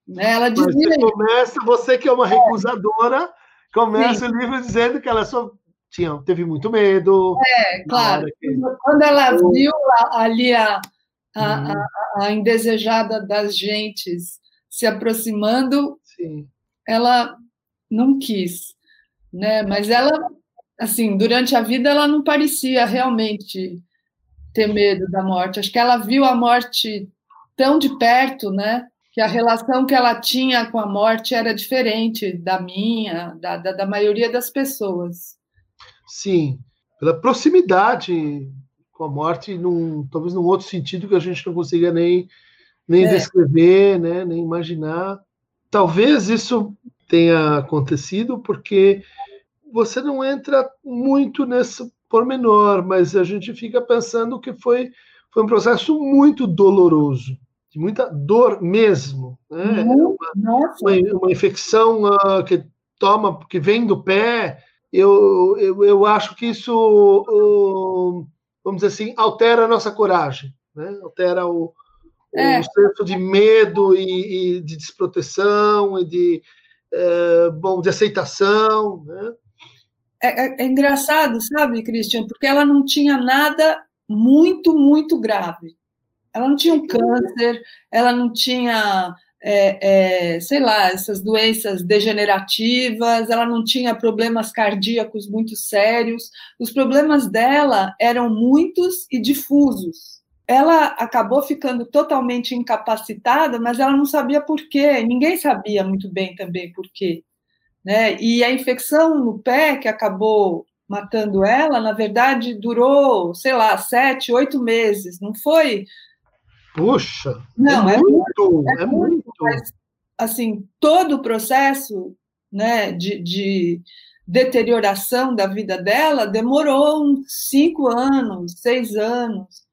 Né? Ela dizia. Mas você começa, você que é uma recusadora, começa Sim. o livro dizendo que ela só tinha, teve muito medo. É, claro. Que... Quando ela viu ali a, a, uhum. a, a, indesejada das gentes se aproximando, Sim. ela não quis, né? Mas ela, assim, durante a vida ela não parecia realmente ter medo da morte. Acho que ela viu a morte tão de perto, né? Que a relação que ela tinha com a morte era diferente da minha, da, da, da maioria das pessoas. Sim, pela proximidade com a morte, num, talvez num outro sentido que a gente não consiga nem, nem é. descrever, né, nem imaginar. Talvez isso tenha acontecido porque você não entra muito nesse pormenor, mas a gente fica pensando que foi, foi um processo muito doloroso, de muita dor mesmo. Né? Uma, uma, uma, infecção uh, que toma, que vem do pé, eu, eu, eu acho que isso, vamos dizer assim, altera a nossa coragem, né? altera o, é. o senso de medo e, e de desproteção e de, é, bom, de aceitação. Né? É, é, é engraçado, sabe, Christian, porque ela não tinha nada muito, muito grave. Ela não tinha um câncer, ela não tinha é, é, sei lá, essas doenças degenerativas, ela não tinha problemas cardíacos muito sérios, os problemas dela eram muitos e difusos. Ela acabou ficando totalmente incapacitada, mas ela não sabia por quê, ninguém sabia muito bem também por quê. Né? E a infecção no pé que acabou matando ela, na verdade, durou, sei lá, sete, oito meses, não foi Puxa, não, é, é muito, é, é muito. Mas, assim, todo o processo né, de, de, deterioração da vida dela demorou uns cinco anos, seis anos,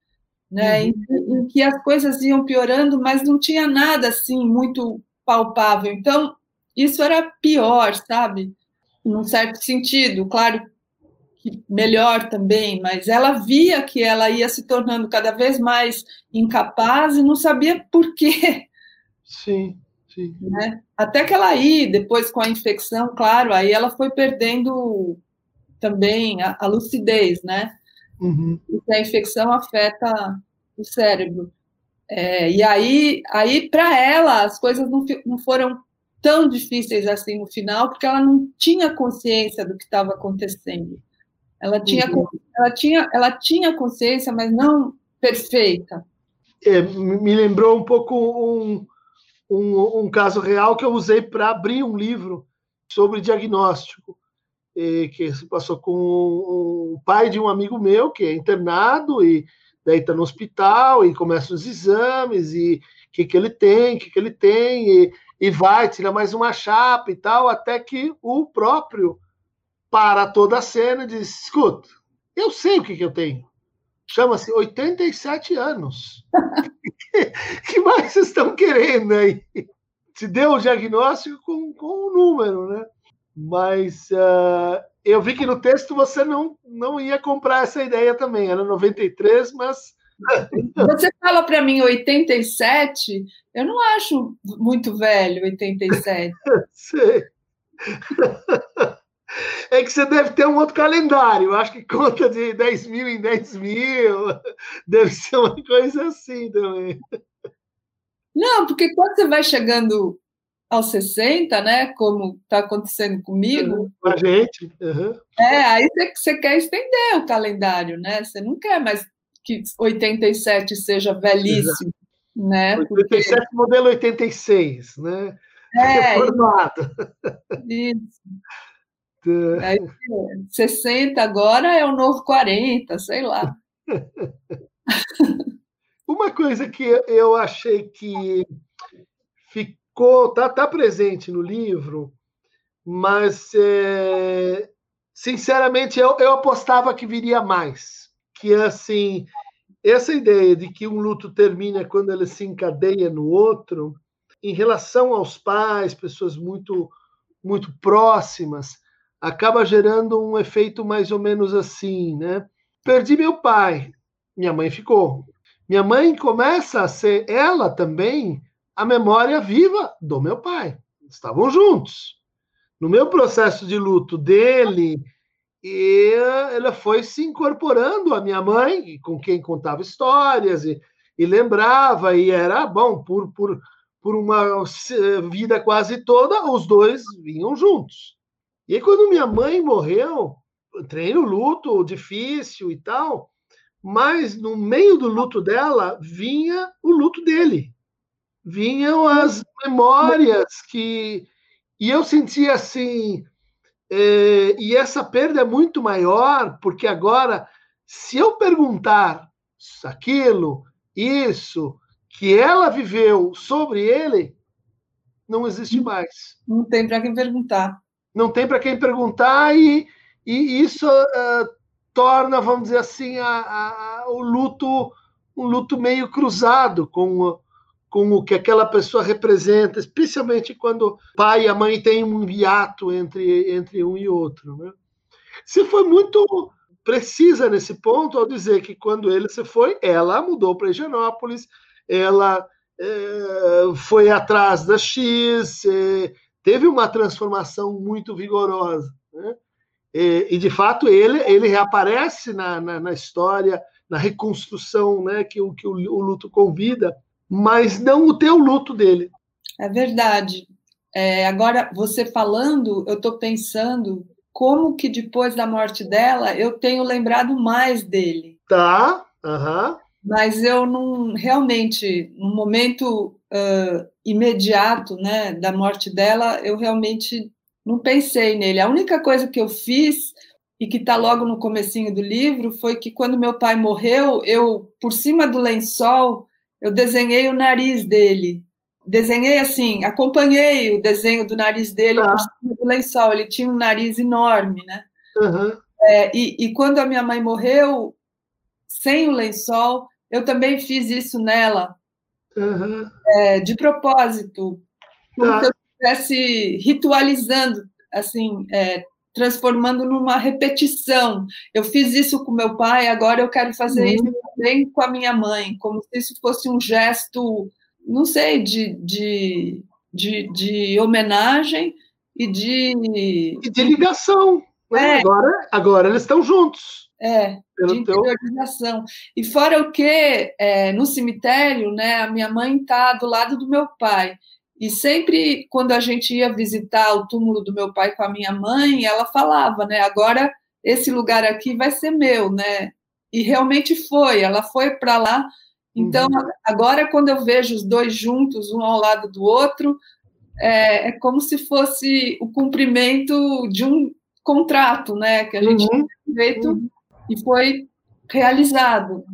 né, uhum. em, em, que as coisas iam piorando, mas não tinha nada assim muito palpável. Então, isso era pior, sabe? Num certo sentido. Claro melhor também, mas ela via que ela ia se tornando cada vez mais incapaz e não sabia por quê. Sim, sim. Né? Até que ela aí, depois com a infecção, claro, aí ela foi perdendo também a, a lucidez, né? Uhum. Porque a infecção afeta o cérebro. É, e aí, aí para ela, as coisas não, não foram tão difíceis assim no final, porque ela não tinha consciência do que estava acontecendo. Ela tinha, uhum. ela, tinha, ela tinha consciência, mas não perfeita. É, me lembrou um pouco um, um, um caso real que eu usei para abrir um livro sobre diagnóstico, que se passou com o pai de um amigo meu, que é internado, e daí está no hospital, e começa os exames, e o que, que ele tem, o que, que ele tem, e, e vai, tira mais uma chapa e tal, até que o próprio para toda a cena e diz: escuta, eu sei o que, que eu tenho. Chama-se 87 anos. que mais vocês estão querendo aí? Se deu o diagnóstico com, com um número, né? Mas uh, eu vi que no texto você não, não ia comprar essa ideia também. Era 93, mas. Você fala para mim 87, eu não acho muito velho 87. Sei. É que você deve ter um outro calendário. Eu acho que conta de 10 mil em 10 mil. Deve ser uma coisa assim também. Não, porque quando você vai chegando aos 60, né? Como está acontecendo comigo. Com a gente. Uhum. É, aí você, você quer estender o calendário, né? Você não quer mais que 87 seja velhíssimo. Exato. Né? 87 Porque... modelo 86, né? É, Reformado. Isso. Aí, 60 agora é o novo 40, sei lá. Uma coisa que eu achei que ficou, tá, tá presente no livro, mas é, sinceramente eu, eu apostava que viria mais, que assim essa ideia de que um luto termina quando ele se encadeia no outro, em relação aos pais, pessoas muito muito próximas, acaba gerando um efeito mais ou menos assim, né? Perdi meu pai, minha mãe ficou. Minha mãe começa a ser ela também a memória viva do meu pai. Estavam juntos. No meu processo de luto dele, e ela foi se incorporando à minha mãe, com quem contava histórias e, e lembrava, e era bom, por, por, por uma vida quase toda, os dois vinham juntos. E aí, quando minha mãe morreu, entrei no luto difícil e tal, mas no meio do luto dela vinha o luto dele. Vinham as memórias que. E eu sentia assim. É, e essa perda é muito maior, porque agora, se eu perguntar aquilo, isso, que ela viveu sobre ele, não existe mais. Não tem para quem perguntar não tem para quem perguntar e, e isso uh, torna, vamos dizer assim, a, a, o luto um luto meio cruzado com, com o que aquela pessoa representa, especialmente quando o pai e a mãe têm um hiato entre, entre um e outro. Né? Você foi muito precisa nesse ponto ao dizer que quando ele se foi, ela mudou para Higienópolis, ela é, foi atrás da X, é, teve uma transformação muito vigorosa. Né? E, e, de fato, ele, ele reaparece na, na, na história, na reconstrução né, que, que o, o, luto convida, mas não o teu luto dele. É verdade. É, agora, você falando, eu estou pensando como que depois da morte dela eu tenho lembrado mais dele. Tá, aham. Uhum. Mas eu não, realmente, no momento uh, imediato né, da morte dela, eu realmente não pensei nele. A única coisa que eu fiz e que está logo no comecinho do livro foi que quando meu pai morreu, eu por cima do lençol eu desenhei o nariz dele. Desenhei assim, acompanhei o desenho do nariz dele ah. cima do lençol. Ele tinha um nariz enorme, né? Uhum. É, e, e quando a minha mãe morreu, sem o lençol, eu também fiz isso nela, uhum. é, de propósito, como tá. se eu estivesse ritualizando, assim, é, transformando numa repetição. Eu fiz isso com meu pai, agora eu quero fazer uhum. isso também com a minha mãe, como se isso fosse um gesto, não sei, de, de, de, de homenagem e de. E de ligação. Né? É. Agora, agora eles estão juntos. É, Pelo de interiorização. Teu... E fora o que, é, no cemitério, né, a minha mãe está do lado do meu pai. E sempre, quando a gente ia visitar o túmulo do meu pai com a minha mãe, ela falava, né? Agora esse lugar aqui vai ser meu, né? E realmente foi, ela foi para lá. Então, uhum. agora, quando eu vejo os dois juntos, um ao lado do outro, é, é, como se fosse o cumprimento de um contrato, né? Que a gente uhum. feito uhum. e foi realizado.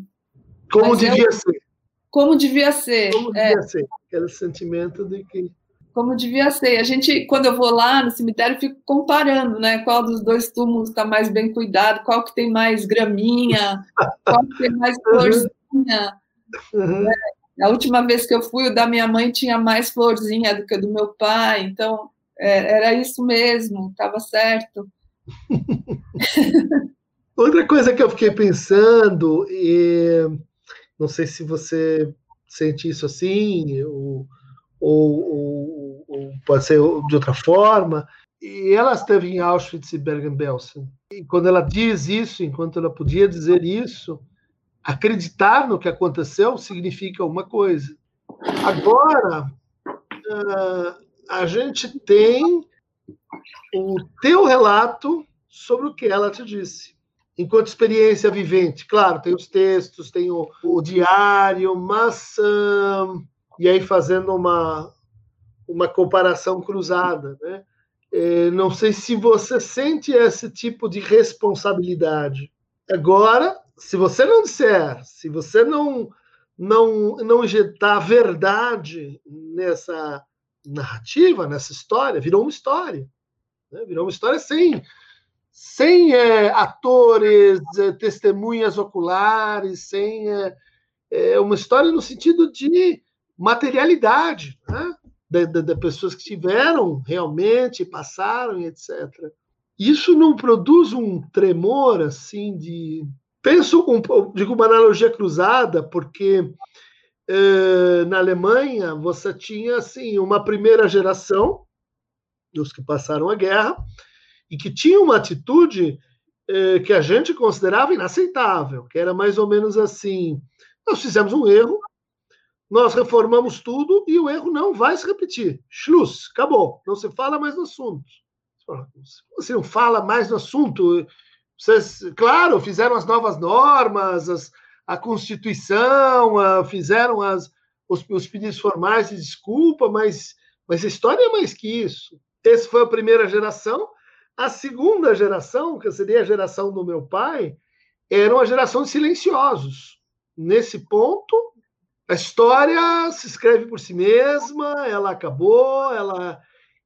Como Mas devia eu, ser. Como devia ser. Como é. devia ser. Aquele sentimento de que como devia ser. A gente, quando eu vou lá no cemitério, fico comparando, né? Qual dos dois túmulos está mais bem cuidado, qual que tem mais graminha, qual que tem mais florzinha. Uhum. É, a última vez que eu fui, o da minha mãe tinha mais florzinha do que o do meu pai, então é, era isso mesmo, estava certo. Outra coisa que eu fiquei pensando, e não sei se você sente isso assim, ou, ou, ou, pode ser de outra forma. E ela esteve em Auschwitz e Bergen-Belsen. E quando ela diz isso, enquanto ela podia dizer isso, acreditar no que aconteceu significa uma coisa. Agora, ah, a gente tem o teu relato sobre o que ela te disse. Enquanto experiência vivente, claro, tem os textos, tem o, o diário, mas e aí fazendo uma, uma comparação cruzada. Né? É, não sei se você sente esse tipo de responsabilidade. Agora, se você não disser, se você não não não injetar verdade nessa narrativa, nessa história, virou uma história. Né? Virou uma história sem, sem é, atores, é, testemunhas oculares, sem é, é uma história no sentido de materialidade, né? de, de, de, pessoas que tiveram realmente, passaram etc. Isso não produz um tremor assim de. Penso, um, digo uma analogia cruzada, porque eh, na Alemanha você tinha assim uma primeira geração dos que passaram a guerra e que tinha uma atitude eh, que a gente considerava inaceitável, que era mais ou menos assim: nós fizemos um erro, nós reformamos tudo e o erro não vai se repetir. Schluss, acabou. Não se fala mais no assunto. Você não fala mais no assunto. Vocês, claro, fizeram as novas normas, as, a Constituição, a, fizeram as, os, os, pedidos formais de desculpa, mas, mas a história é mais que isso. Essa foi a primeira geração. A segunda geração, que seria a geração do meu pai, era uma geração de silenciosos. Nesse ponto, a história se escreve por si mesma, ela acabou, ela,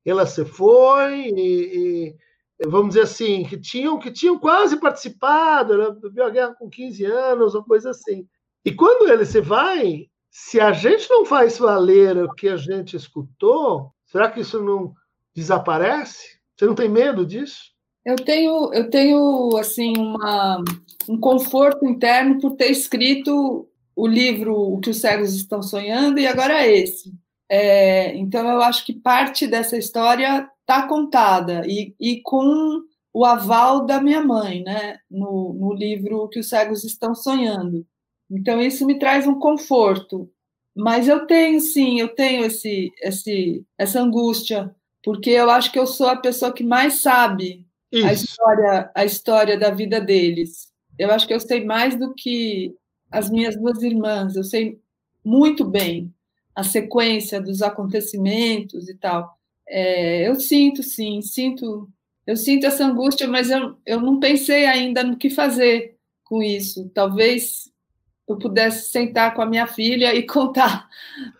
ela se foi, e, e vamos dizer assim, que tinham, que tinham quase participado, viu a guerra com 15 anos, ou coisa assim. E quando ele se vai, se a gente não faz valer o que a gente escutou, será que isso não desaparece? Você não tem medo disso? Eu tenho, eu tenho assim uma, um conforto interno por ter escrito o livro O que os cegos estão sonhando e agora é esse. É, então eu acho que parte dessa história está contada e, e, com o aval da minha mãe, né, no, no livro O que os cegos estão sonhando. Então isso me traz um conforto. Mas eu tenho sim, eu tenho esse, esse, essa angústia, porque eu acho que eu sou a pessoa que mais sabe a história, a história da vida deles. Eu acho que eu sei mais do que as minhas duas irmãs, eu sei muito bem a sequência dos acontecimentos e tal. É, eu sinto, sim, sinto, eu sinto essa angústia, mas eu, eu não pensei ainda no que fazer com isso. Talvez eu pudesse sentar com a minha filha e contar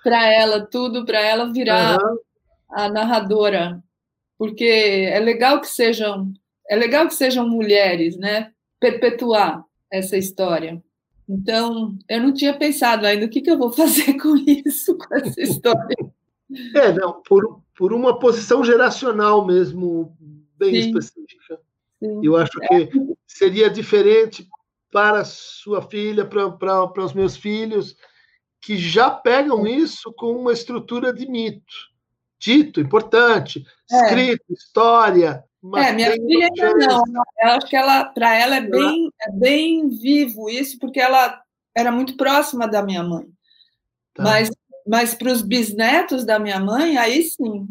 para ela tudo, para ela virar uhum. A narradora, porque é legal que sejam, é legal que sejam mulheres, né? Perpetuar essa história. Então, eu não tinha pensado ainda o que, que eu vou fazer com isso, com essa história. É, não, por, por uma posição geracional mesmo, bem Sim. específica. Sim. Eu acho que é. seria diferente para sua filha, para, para, para os meus filhos, que já pegam isso com uma estrutura de mito. Dito, importante, é. escrito, história, é, minha filha ainda não. Eu acho que ela, para ela é bem, é bem vivo isso, porque ela era muito próxima da minha mãe. Tá. Mas mas para os bisnetos da minha mãe, aí sim.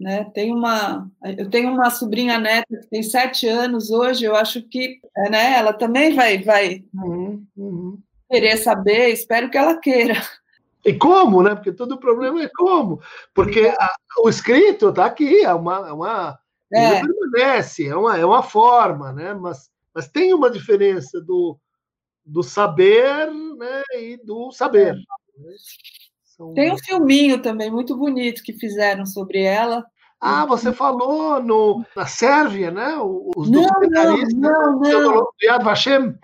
Né? Tem uma, eu tenho uma sobrinha neta que tem sete anos hoje, eu acho que né, ela também vai, vai uhum, uhum. querer saber, espero que ela queira. E como, né? Porque todo o problema é como. Porque a, o escrito está aqui, é uma, é uma é. permanece, é uma, é uma forma, né? Mas, mas tem uma diferença do, do saber né, e do saber. São... Tem um filminho também muito bonito que fizeram sobre ela. Ah, você falou no, na Sérvia, né? Os não, documentaristas não, não, não. Yad Vashem.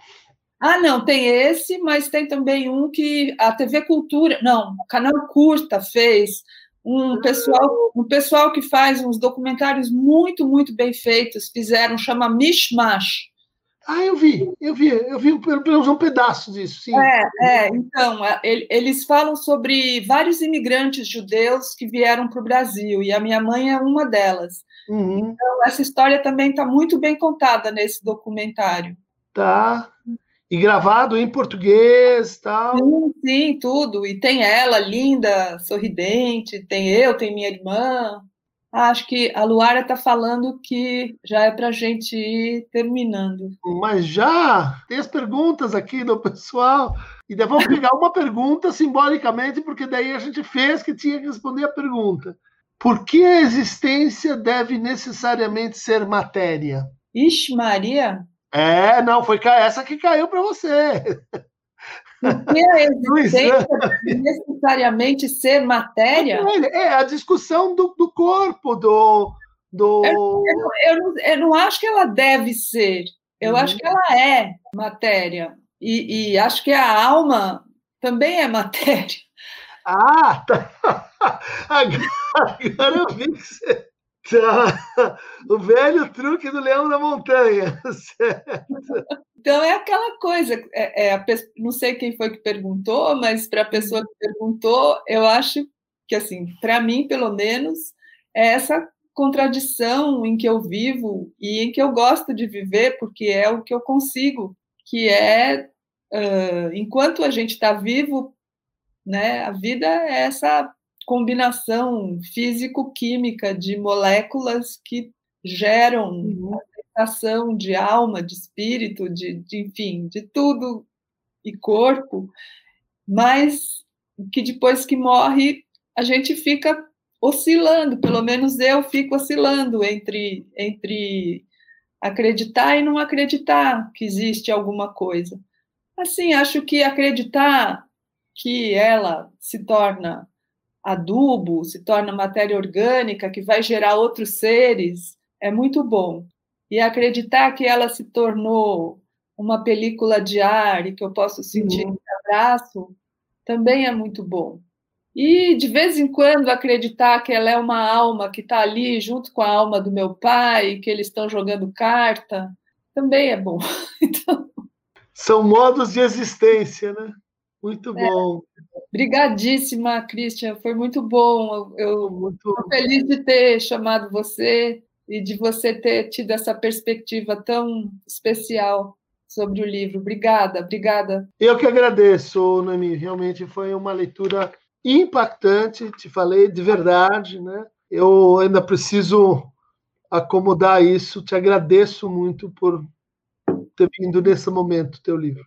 Ah, não, tem esse, mas tem também um que a TV Cultura, não, o Canal Curta fez, um pessoal, um pessoal que faz uns documentários muito, muito bem feitos, fizeram, chama Mishmash. Ah, eu vi, eu vi, eu vi pelo menos um pedaço disso, sim. É, é então, eles falam sobre vários imigrantes judeus que vieram para o Brasil, e a minha mãe é uma delas. Uhum. Então, essa história também está muito bem contada nesse documentário. Tá. E gravado em português tal. Sim, sim, tudo. E tem ela, linda, sorridente, tem eu, tem minha irmã. Acho que a Luara está falando que já é para a gente ir terminando. Mas já tem as perguntas aqui do pessoal. E daí vamos pegar uma pergunta simbolicamente, porque daí a gente fez que tinha que responder a pergunta. Por que a existência deve necessariamente ser matéria? Ixi, Maria! É, não, foi essa que caiu para você. Porque a existência necessariamente ser matéria? É, a discussão do, do corpo, do. do... Eu, eu, eu, não, eu, não, acho que ela deve ser, eu uhum. acho que ela é matéria. E, e, acho que a alma também é matéria. Ah, tá. Agora, agora eu vi que você. Tá. O velho truque do leão na montanha. Certo. Então é aquela coisa, é, é não sei quem foi que perguntou, mas para a pessoa que perguntou, eu acho que assim, para mim, pelo menos, é essa contradição em que eu vivo e em que eu gosto de viver, porque é o que eu consigo, que é uh, enquanto a gente está vivo, né, a vida é essa combinação físico-química de moléculas que geram uhum. a sensação de alma, de espírito, de, de, enfim, de tudo e corpo, mas que depois que morre a gente fica oscilando, pelo menos eu fico oscilando entre entre acreditar e não acreditar que existe alguma coisa. Assim, acho que acreditar que ela se torna adubo, se torna matéria orgânica que vai gerar outros seres, é muito bom. E acreditar que ela se tornou uma película de ar e que eu posso sentir uhum. abraço, também é muito bom. E de vez em quando acreditar que ela é uma alma que está ali junto com a alma do meu pai, que eles estão jogando carta, também é bom. Então... São modos de existência, né? Muito é. bom. É, obrigadíssima, Christian. Foi muito bom. Eu estou feliz de ter chamado você e de você ter tido essa perspectiva tão especial sobre o livro. Obrigada, obrigada. Eu que agradeço, Nami. Realmente foi uma leitura impactante. Te falei de verdade, né? Eu ainda preciso acomodar isso. Te agradeço muito por ter vindo nesse momento teu livro.